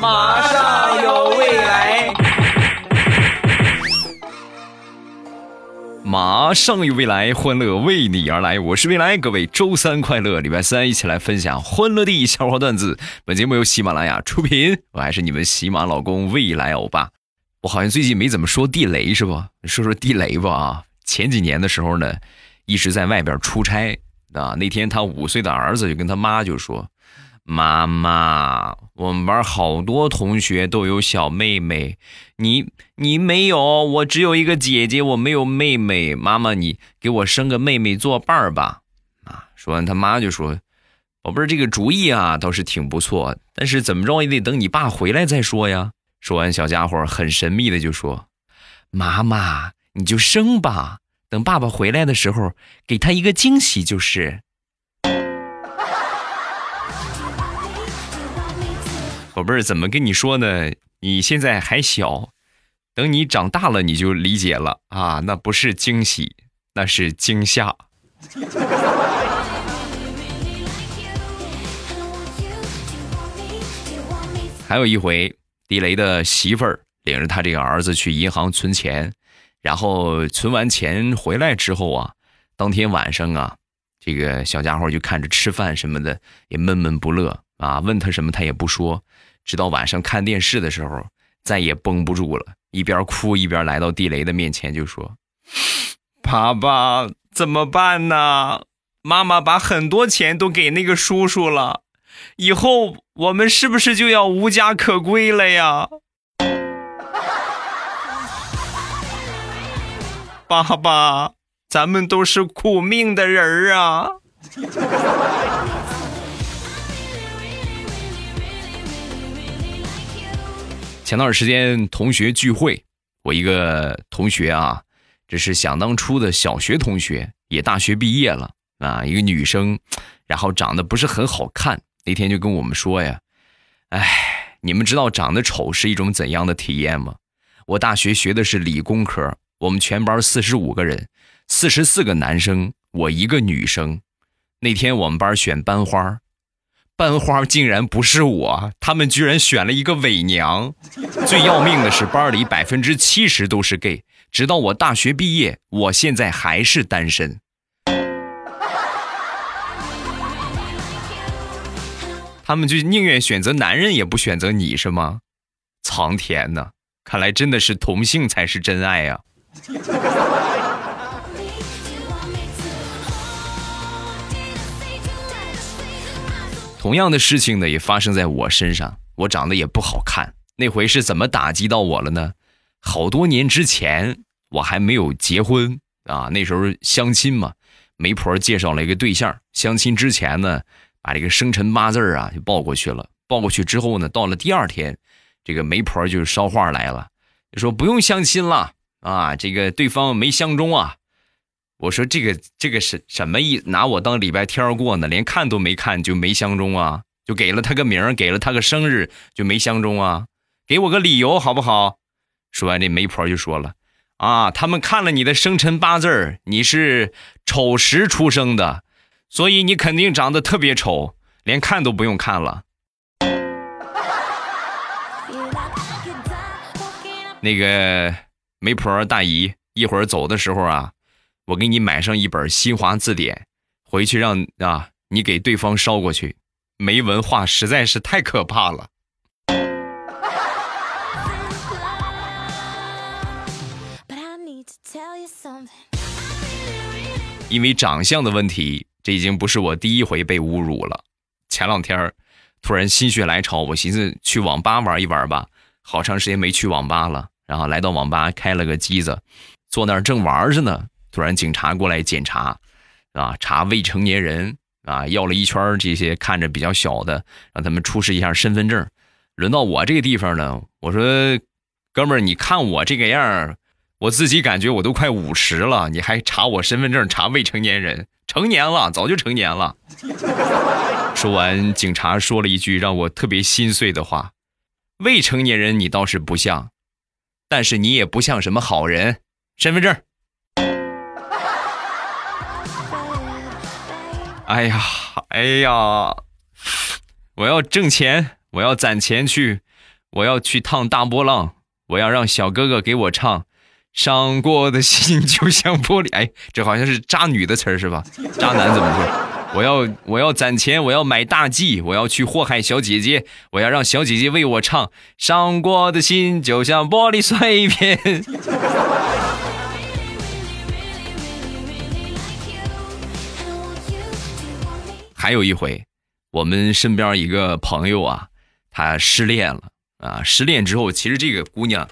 马上有未来，马上有未来，欢乐为你而来。我是未来，各位周三快乐，礼拜三一起来分享欢乐的笑话段子。本节目由喜马拉雅出品，我还是你们喜马老公未来欧巴。我好像最近没怎么说地雷是不？说说地雷吧啊！前几年的时候呢，一直在外边出差啊。那天他五岁的儿子就跟他妈就说。妈妈，我们班好多同学都有小妹妹，你你没有，我只有一个姐姐，我没有妹妹。妈妈，你给我生个妹妹作伴儿吧。啊，说完他妈就说：“宝贝儿，这个主意啊倒是挺不错，但是怎么着也得等你爸回来再说呀。”说完，小家伙很神秘的就说：“妈妈，你就生吧，等爸爸回来的时候给他一个惊喜就是。”宝贝儿，怎么跟你说呢？你现在还小，等你长大了你就理解了啊！那不是惊喜，那是惊吓。还有一回，地雷的媳妇儿领着他这个儿子去银行存钱，然后存完钱回来之后啊，当天晚上啊，这个小家伙就看着吃饭什么的也闷闷不乐啊，问他什么他也不说。直到晚上看电视的时候，再也绷不住了，一边哭一边来到地雷的面前，就说：“爸爸，怎么办呢？妈妈把很多钱都给那个叔叔了，以后我们是不是就要无家可归了呀？” 爸爸，咱们都是苦命的人儿啊。前段时间同学聚会，我一个同学啊，这是想当初的小学同学，也大学毕业了啊，一个女生，然后长得不是很好看。那天就跟我们说呀，哎，你们知道长得丑是一种怎样的体验吗？我大学学的是理工科，我们全班四十五个人，四十四个男生，我一个女生。那天我们班选班花。班花竟然不是我，他们居然选了一个伪娘。最要命的是，班里百分之七十都是 gay。直到我大学毕业，我现在还是单身。他们就宁愿选择男人，也不选择你，是吗？苍天呐，看来真的是同性才是真爱呀！同样的事情呢，也发生在我身上。我长得也不好看，那回是怎么打击到我了呢？好多年之前，我还没有结婚啊，那时候相亲嘛，媒婆介绍了一个对象。相亲之前呢，把这个生辰八字啊就报过去了。报过去之后呢，到了第二天，这个媒婆就捎话来了，说不用相亲了啊，这个对方没相中啊。我说这个这个是什么意？拿我当礼拜天过呢？连看都没看就没相中啊？就给了他个名给了他个生日就没相中啊？给我个理由好不好？说完这媒婆就说了啊，他们看了你的生辰八字你是丑时出生的，所以你肯定长得特别丑，连看都不用看了。那个媒婆大姨一会儿走的时候啊。我给你买上一本新华字典，回去让啊你给对方捎过去。没文化实在是太可怕了。因为长相的问题，这已经不是我第一回被侮辱了。前两天突然心血来潮，我寻思去网吧玩一玩吧，好长时间没去网吧了。然后来到网吧，开了个机子，坐那儿正玩着呢。突然，警察过来检查，啊，查未成年人啊，要了一圈这些看着比较小的，让他们出示一下身份证。轮到我这个地方呢，我说，哥们儿，你看我这个样我自己感觉我都快五十了，你还查我身份证，查未成年人？成年了，早就成年了。说完，警察说了一句让我特别心碎的话：“未成年人你倒是不像，但是你也不像什么好人。”身份证。哎呀，哎呀，我要挣钱，我要攒钱去，我要去趟大波浪，我要让小哥哥给我唱。伤过的心就像玻璃，哎，这好像是渣女的词儿是吧？渣男怎么说？我要我要攒钱，我要买大 G，我要去祸害小姐姐，我要让小姐姐为我唱。伤过的心就像玻璃碎片。还有一回，我们身边一个朋友啊，他失恋了啊，失恋之后，其实这个姑娘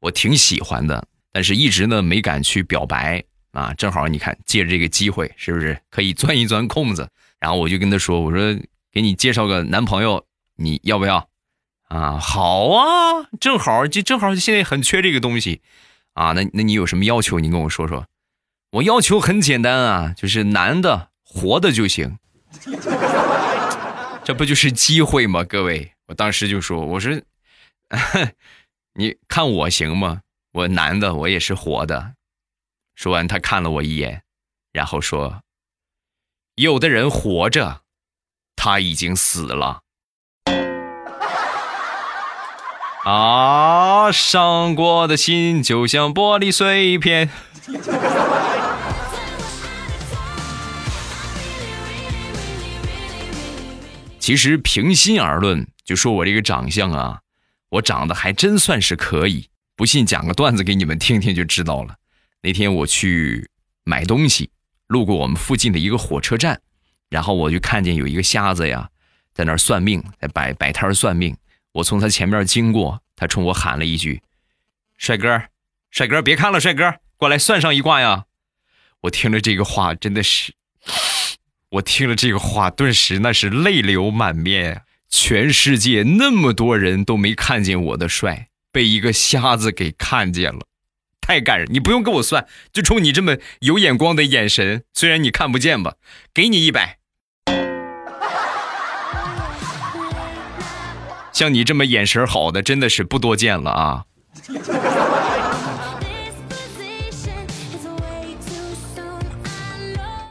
我挺喜欢的。但是一直呢没敢去表白啊，正好你看借着这个机会，是不是可以钻一钻空子？然后我就跟他说：“我说给你介绍个男朋友，你要不要？”啊，好啊，正好就正好现在很缺这个东西啊。那那你有什么要求？你跟我说说。我要求很简单啊，就是男的活的就行。这不就是机会吗？各位，我当时就说：“我说 你看我行吗？”我男的，我也是活的。说完，他看了我一眼，然后说：“有的人活着，他已经死了。”啊，伤过的心就像玻璃碎片。其实，平心而论，就说我这个长相啊，我长得还真算是可以。不信，讲个段子给你们听听就知道了。那天我去买东西，路过我们附近的一个火车站，然后我就看见有一个瞎子呀，在那儿算命，在摆摆摊算命。我从他前面经过，他冲我喊了一句：“帅哥，帅哥，别看了，帅哥，过来算上一卦呀！”我听了这个话，真的是，我听了这个话，顿时那是泪流满面。全世界那么多人都没看见我的帅。被一个瞎子给看见了，太感人！你不用跟我算，就冲你这么有眼光的眼神，虽然你看不见吧，给你一百。像你这么眼神好的，真的是不多见了啊！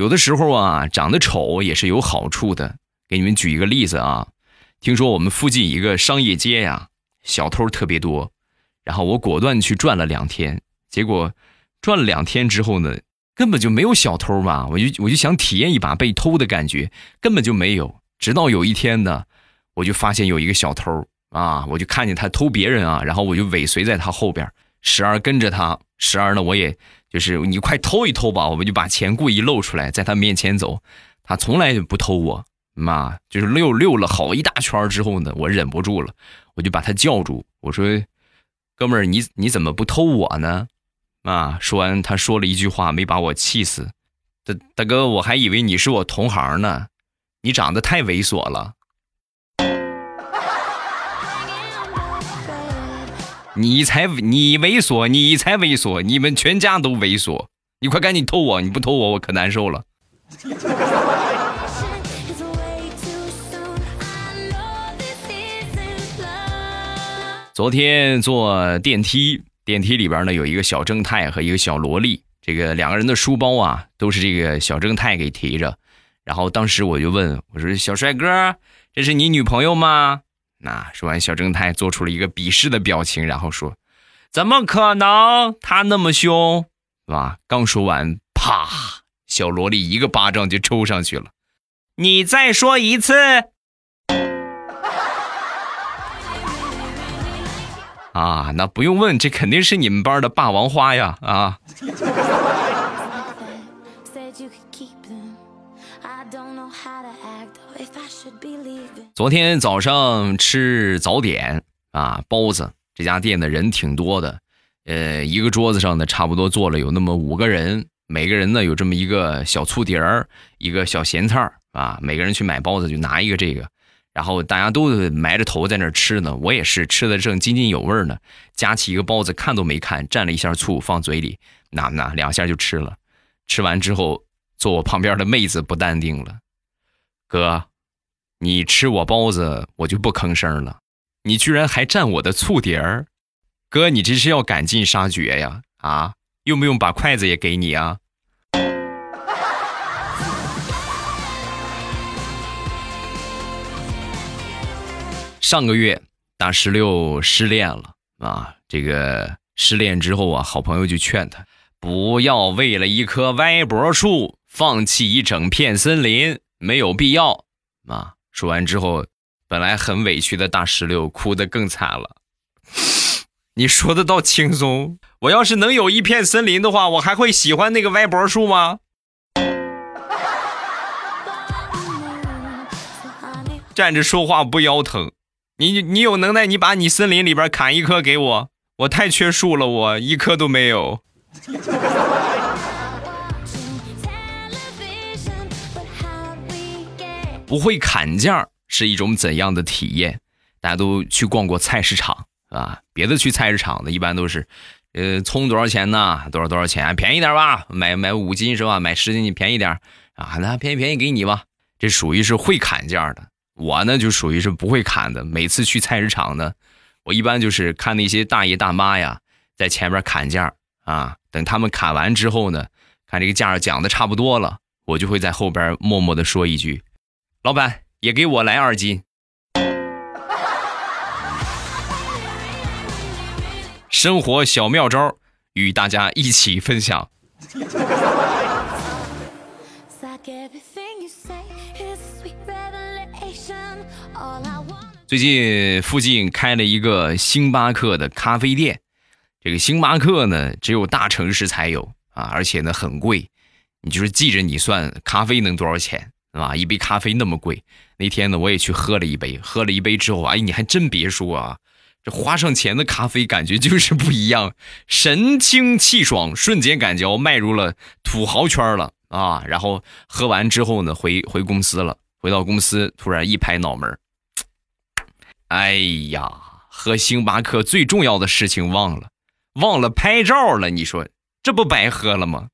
有的时候啊，长得丑也是有好处的。给你们举一个例子啊，听说我们附近一个商业街呀。小偷特别多，然后我果断去转了两天，结果转了两天之后呢，根本就没有小偷嘛。我就我就想体验一把被偷的感觉，根本就没有。直到有一天呢，我就发现有一个小偷啊，我就看见他偷别人啊，然后我就尾随在他后边，时而跟着他，时而呢，我也就是你快偷一偷吧，我们就把钱故意露出来，在他面前走，他从来就不偷我。妈，就是溜溜了好一大圈之后呢，我忍不住了，我就把他叫住，我说：“哥们儿，你你怎么不偷我呢？”啊，说完他说了一句话，没把我气死。大大哥，我还以为你是我同行呢，你长得太猥琐了。你才你猥琐，你才猥琐，你们全家都猥琐。你快赶紧偷我，你不偷我，我可难受了。昨天坐电梯，电梯里边呢有一个小正太和一个小萝莉，这个两个人的书包啊都是这个小正太给提着。然后当时我就问我说：“小帅哥，这是你女朋友吗？”那说完，小正太做出了一个鄙视的表情，然后说：“怎么可能？他那么凶，是吧？”刚说完，啪，小萝莉一个巴掌就抽上去了。你再说一次。啊，那不用问，这肯定是你们班的霸王花呀！啊，昨天早上吃早点啊，包子。这家店的人挺多的，呃，一个桌子上呢，差不多坐了有那么五个人，每个人呢有这么一个小醋碟儿，一个小咸菜儿啊，每个人去买包子就拿一个这个。然后大家都埋着头在那儿吃呢，我也是吃的正津津有味呢。夹起一个包子，看都没看，蘸了一下醋放嘴里，那那两下就吃了。吃完之后，坐我旁边的妹子不淡定了：“哥，你吃我包子，我就不吭声了。你居然还蘸我的醋碟儿，哥，你这是要赶尽杀绝呀？啊，用不用把筷子也给你啊？”上个月大石榴失恋了啊，这个失恋之后啊，好朋友就劝他不要为了一棵歪脖树放弃一整片森林，没有必要啊。说完之后，本来很委屈的大石榴哭得更惨了。你说的倒轻松，我要是能有一片森林的话，我还会喜欢那个歪脖树吗？站着说话不腰疼，你你有能耐，你把你森林里边砍一棵给我，我太缺树了，我一棵都没有。不会砍价是一种怎样的体验？大家都去逛过菜市场啊？别的去菜市场的一般都是，呃，葱多少钱呢？多少多少钱？便宜点吧，买买五斤是吧？买十斤你便宜点啊？那便宜便宜给你吧。这属于是会砍价的。我呢就属于是不会砍的。每次去菜市场呢，我一般就是看那些大爷大妈呀在前面砍价啊，等他们砍完之后呢，看这个价讲的差不多了，我就会在后边默默的说一句：“老板也给我来二斤。”生活小妙招与大家一起分享。最近附近开了一个星巴克的咖啡店，这个星巴克呢只有大城市才有啊，而且呢很贵。你就是记着你算咖啡能多少钱啊？一杯咖啡那么贵。那天呢我也去喝了一杯，喝了一杯之后，哎，你还真别说啊，这花上钱的咖啡感觉就是不一样，神清气爽，瞬间感觉迈入了土豪圈了啊！然后喝完之后呢，回回公司了，回到公司突然一拍脑门。哎呀，喝星巴克最重要的事情忘了，忘了拍照了。你说这不白喝了吗？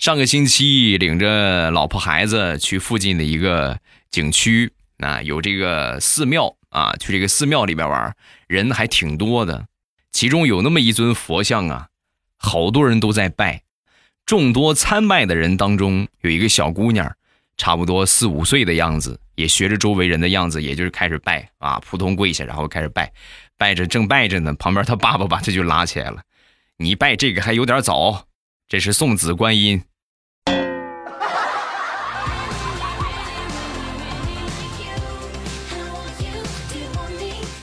上个星期领着老婆孩子去附近的一个景区，啊，有这个寺庙啊，去这个寺庙里边玩，人还挺多的。其中有那么一尊佛像啊，好多人都在拜。众多参拜的人当中，有一个小姑娘，差不多四五岁的样子，也学着周围人的样子，也就是开始拜啊，扑通跪下，然后开始拜，拜着正拜着呢，旁边他爸爸把他就拉起来了，你拜这个还有点早，这是送子观音。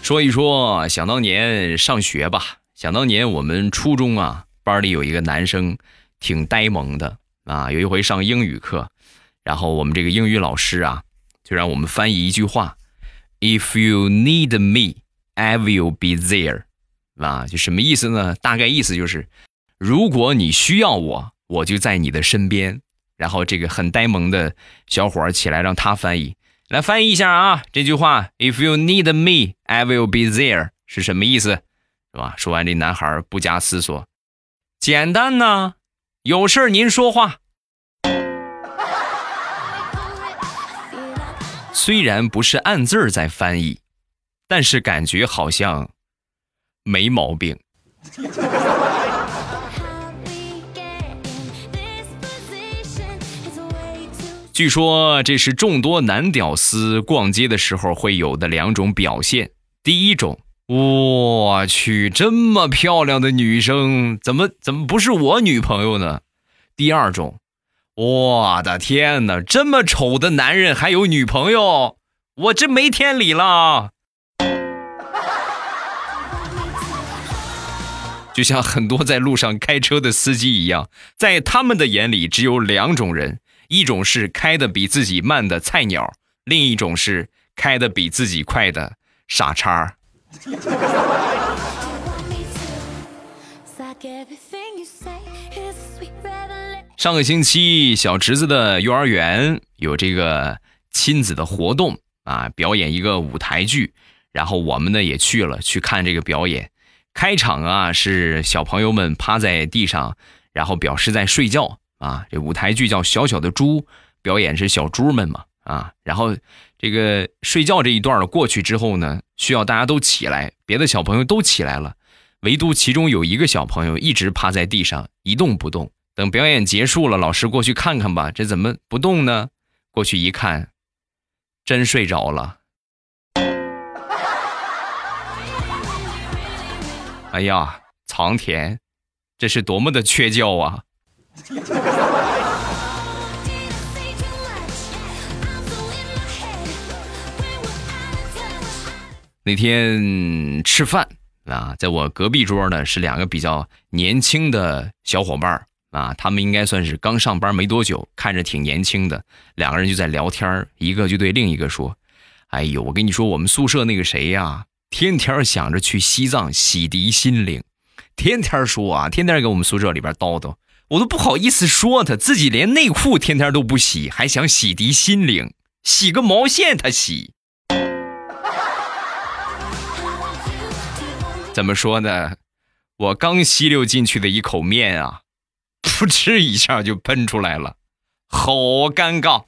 说一说想当年上学吧，想当年我们初中啊，班里有一个男生。挺呆萌的啊！有一回上英语课，然后我们这个英语老师啊，就让我们翻译一句话：“If you need me, I will be there。”啊，就什么意思呢？大概意思就是，如果你需要我，我就在你的身边。然后这个很呆萌的小伙儿起来让他翻译，来翻译一下啊！这句话：“If you need me, I will be there。”是什么意思？是吧？说完，这男孩不加思索：“简单呢。”有事您说话。虽然不是按字在翻译，但是感觉好像没毛病。据说这是众多男屌丝逛街的时候会有的两种表现。第一种。我去，这么漂亮的女生，怎么怎么不是我女朋友呢？第二种，我的天哪，这么丑的男人还有女朋友，我这没天理了。就像很多在路上开车的司机一样，在他们的眼里只有两种人：一种是开的比自己慢的菜鸟，另一种是开的比自己快的傻叉。上个星期，小侄子的幼儿园有这个亲子的活动啊，表演一个舞台剧，然后我们呢也去了去看这个表演。开场啊是小朋友们趴在地上，然后表示在睡觉啊。这舞台剧叫《小小的猪》，表演是小猪们嘛啊，然后。这个睡觉这一段过去之后呢，需要大家都起来，别的小朋友都起来了，唯独其中有一个小朋友一直趴在地上一动不动，等表演结束了，老师过去看看吧，这怎么不动呢？过去一看，真睡着了。哎呀，藏田，这是多么的缺觉啊！那天吃饭啊，在我隔壁桌呢是两个比较年轻的小伙伴啊，他们应该算是刚上班没多久，看着挺年轻的。两个人就在聊天一个就对另一个说：“哎呦，我跟你说，我们宿舍那个谁呀，天天想着去西藏洗涤心灵，天天说啊，天天给我们宿舍里边叨叨，我都不好意思说他，自己连内裤天天都不洗，还想洗涤心灵，洗个毛线他洗。”怎么说呢？我刚吸溜进去的一口面啊，噗嗤一下就喷出来了，好尴尬。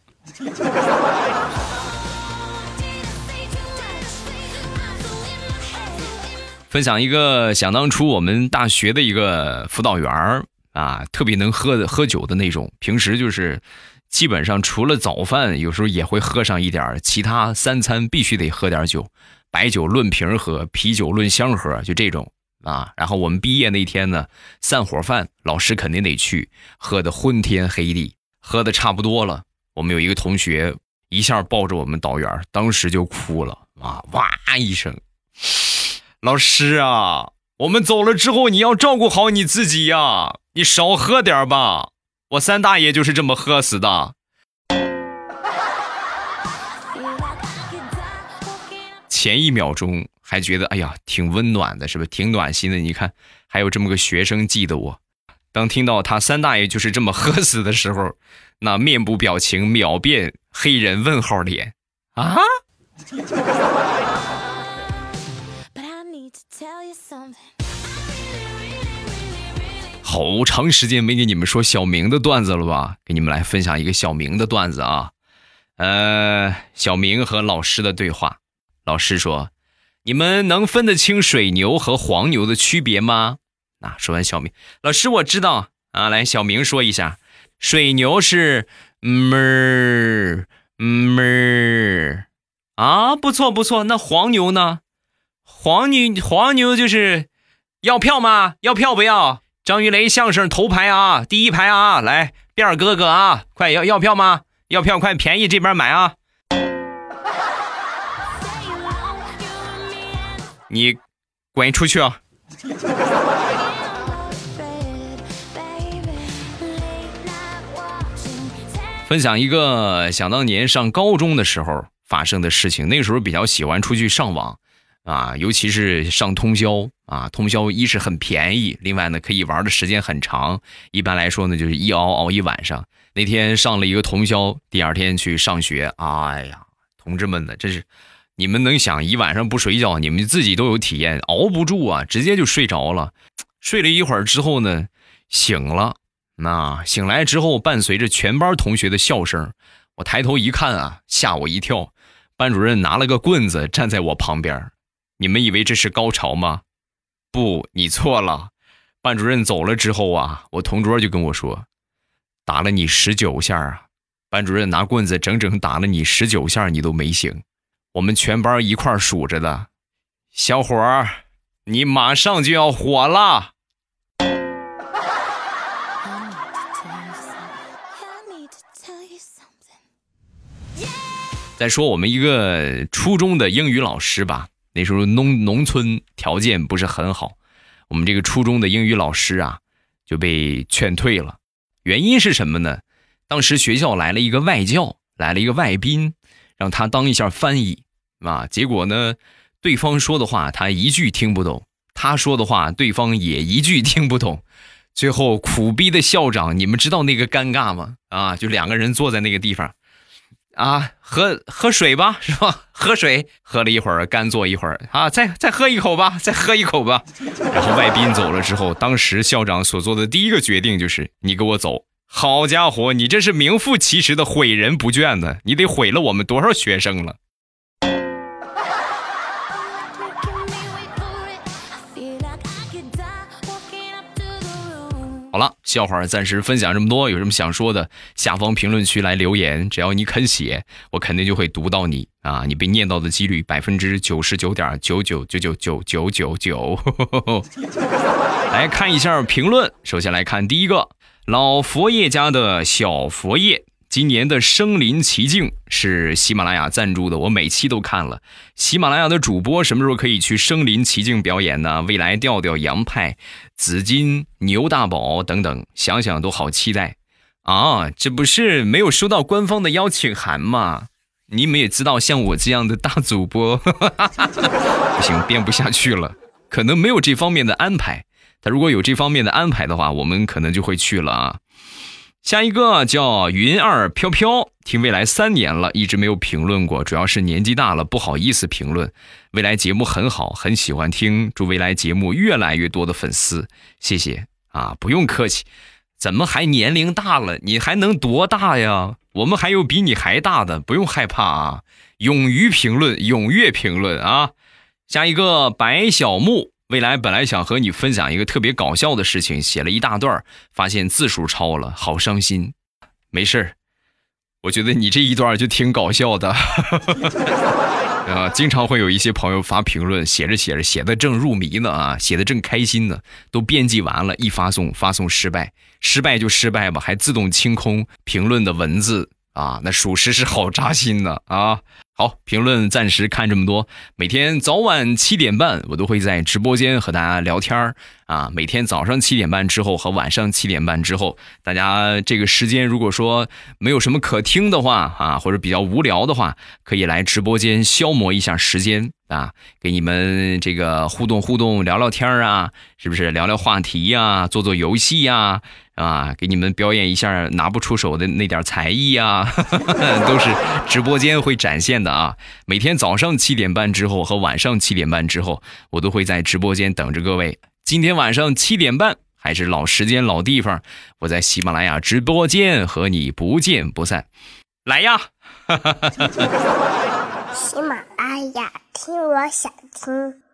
分享一个想当初我们大学的一个辅导员啊，特别能喝的喝酒的那种，平时就是基本上除了早饭，有时候也会喝上一点其他三餐必须得喝点酒。白酒论瓶喝，啤酒论箱喝，就这种啊。然后我们毕业那天呢，散伙饭，老师肯定得去，喝的昏天黑地，喝的差不多了。我们有一个同学一下抱着我们导员，当时就哭了啊，哇一声。老师啊，我们走了之后，你要照顾好你自己呀，你少喝点吧。我三大爷就是这么喝死的。前一秒钟还觉得哎呀挺温暖的，是不是挺暖心的？你看还有这么个学生记得我，当听到他三大爷就是这么喝死的时候，那面部表情秒变黑人问号脸啊！好长时间没给你们说小明的段子了吧？给你们来分享一个小明的段子啊，呃，小明和老师的对话。老师说：“你们能分得清水牛和黄牛的区别吗？”啊，说完，小明老师我知道啊。来，小明说一下，水牛是哞哞啊，不错不错。那黄牛呢？黄牛黄牛就是要票吗？要票不要？张云雷相声头排啊，第一排啊，来，辫儿哥哥啊，快要要票吗？要票快便宜这边买啊。你滚出去啊！分享一个想当年上高中的时候发生的事情。那个时候比较喜欢出去上网啊，尤其是上通宵啊。通宵一是很便宜，另外呢可以玩的时间很长。一般来说呢就是一熬熬一晚上。那天上了一个通宵，第二天去上学。哎呀，同志们呢，这是。你们能想一晚上不睡觉，你们自己都有体验，熬不住啊，直接就睡着了。睡了一会儿之后呢，醒了。那醒来之后，伴随着全班同学的笑声，我抬头一看啊，吓我一跳。班主任拿了个棍子站在我旁边。你们以为这是高潮吗？不，你错了。班主任走了之后啊，我同桌就跟我说，打了你十九下啊。班主任拿棍子整整打了你十九下，你都没醒。我们全班一块数着的，小伙儿，你马上就要火了。再说我们一个初中的英语老师吧，那时候农农村条件不是很好，我们这个初中的英语老师啊就被劝退了。原因是什么呢？当时学校来了一个外教，来了一个外宾。让他当一下翻译，啊，结果呢，对方说的话他一句听不懂，他说的话对方也一句听不懂，最后苦逼的校长，你们知道那个尴尬吗？啊，就两个人坐在那个地方，啊，喝喝水吧，是吧？喝水，喝了一会儿，干坐一会儿，啊，再再喝一口吧，再喝一口吧。然后外宾走了之后，当时校长所做的第一个决定就是，你给我走。好家伙，你这是名副其实的毁人不倦呢！你得毁了我们多少学生了？好了，笑话暂时分享这么多，有什么想说的，下方评论区来留言，只要你肯写，我肯定就会读到你啊！你被念到的几率百分之九十九点九九九九九九九九。来看一下评论，首先来看第一个，老佛爷家的小佛爷。今年的身临其境是喜马拉雅赞助的，我每期都看了。喜马拉雅的主播什么时候可以去身临其境表演呢？未来调调、杨派、紫金、牛大宝等等，想想都好期待啊！这不是没有收到官方的邀请函吗？你们也知道，像我这样的大主播，不行，编不下去了，可能没有这方面的安排。他如果有这方面的安排的话，我们可能就会去了啊。下一个叫云儿飘飘，听未来三年了，一直没有评论过，主要是年纪大了，不好意思评论。未来节目很好，很喜欢听，祝未来节目越来越多的粉丝，谢谢啊，不用客气。怎么还年龄大了？你还能多大呀？我们还有比你还大的，不用害怕啊，勇于评论，踊跃评论啊。下一个白小木。未来本来想和你分享一个特别搞笑的事情，写了一大段，发现字数超了，好伤心。没事儿，我觉得你这一段就挺搞笑的。啊，经常会有一些朋友发评论，写着写着写的正入迷呢啊，写的正开心呢，都编辑完了，一发送发送失败，失败就失败吧，还自动清空评论的文字啊，那属实是好扎心呢啊。好，评论暂时看这么多。每天早晚七点半，我都会在直播间和大家聊天儿啊。每天早上七点半之后和晚上七点半之后，大家这个时间如果说没有什么可听的话啊，或者比较无聊的话，可以来直播间消磨一下时间啊，给你们这个互动互动，聊聊天儿啊，是不是聊聊话题呀，做做游戏呀？啊给你们表演一下拿不出手的那点才艺啊，都是直播间会展现的啊。每天早上七点半之后和晚上七点半之后，我都会在直播间等着各位。今天晚上七点半还是老时间老地方，我在喜马拉雅直播间和你不见不散。来呀！喜马拉雅听，我想听。